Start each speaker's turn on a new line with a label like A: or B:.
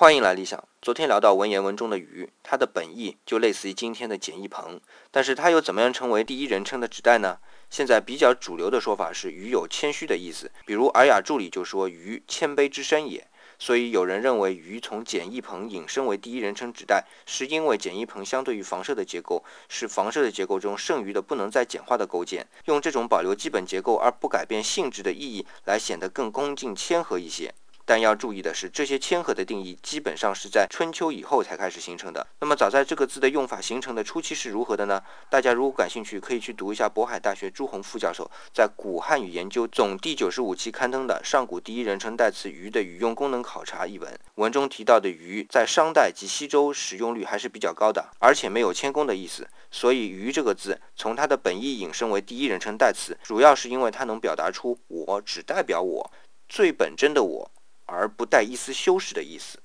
A: 欢迎来理想。昨天聊到文言文中的“鱼”，它的本意就类似于今天的简易棚，但是它又怎么样成为第一人称的指代呢？现在比较主流的说法是“鱼”有谦虚的意思，比如《尔雅注》里就说“鱼，谦卑之身也”。所以有人认为“鱼”从简易棚引申为第一人称指代，是因为简易棚相对于房舍的结构是房舍的结构中剩余的不能再简化的构件，用这种保留基本结构而不改变性质的意义来显得更恭敬谦和一些。但要注意的是，这些谦和的定义基本上是在春秋以后才开始形成的。那么，早在这个字的用法形成的初期是如何的呢？大家如果感兴趣，可以去读一下渤海大学朱红副教授在《古汉语研究总》第九十五期刊登的《上古第一人称代词‘鱼’的语用功能考察》一文。文中提到的‘鱼’在商代及西周使用率还是比较高的，而且没有谦恭的意思。所以‘鱼’这个字从它的本意引申为第一人称代词，主要是因为它能表达出我只代表我最本真的我。而不带一丝修饰的意思。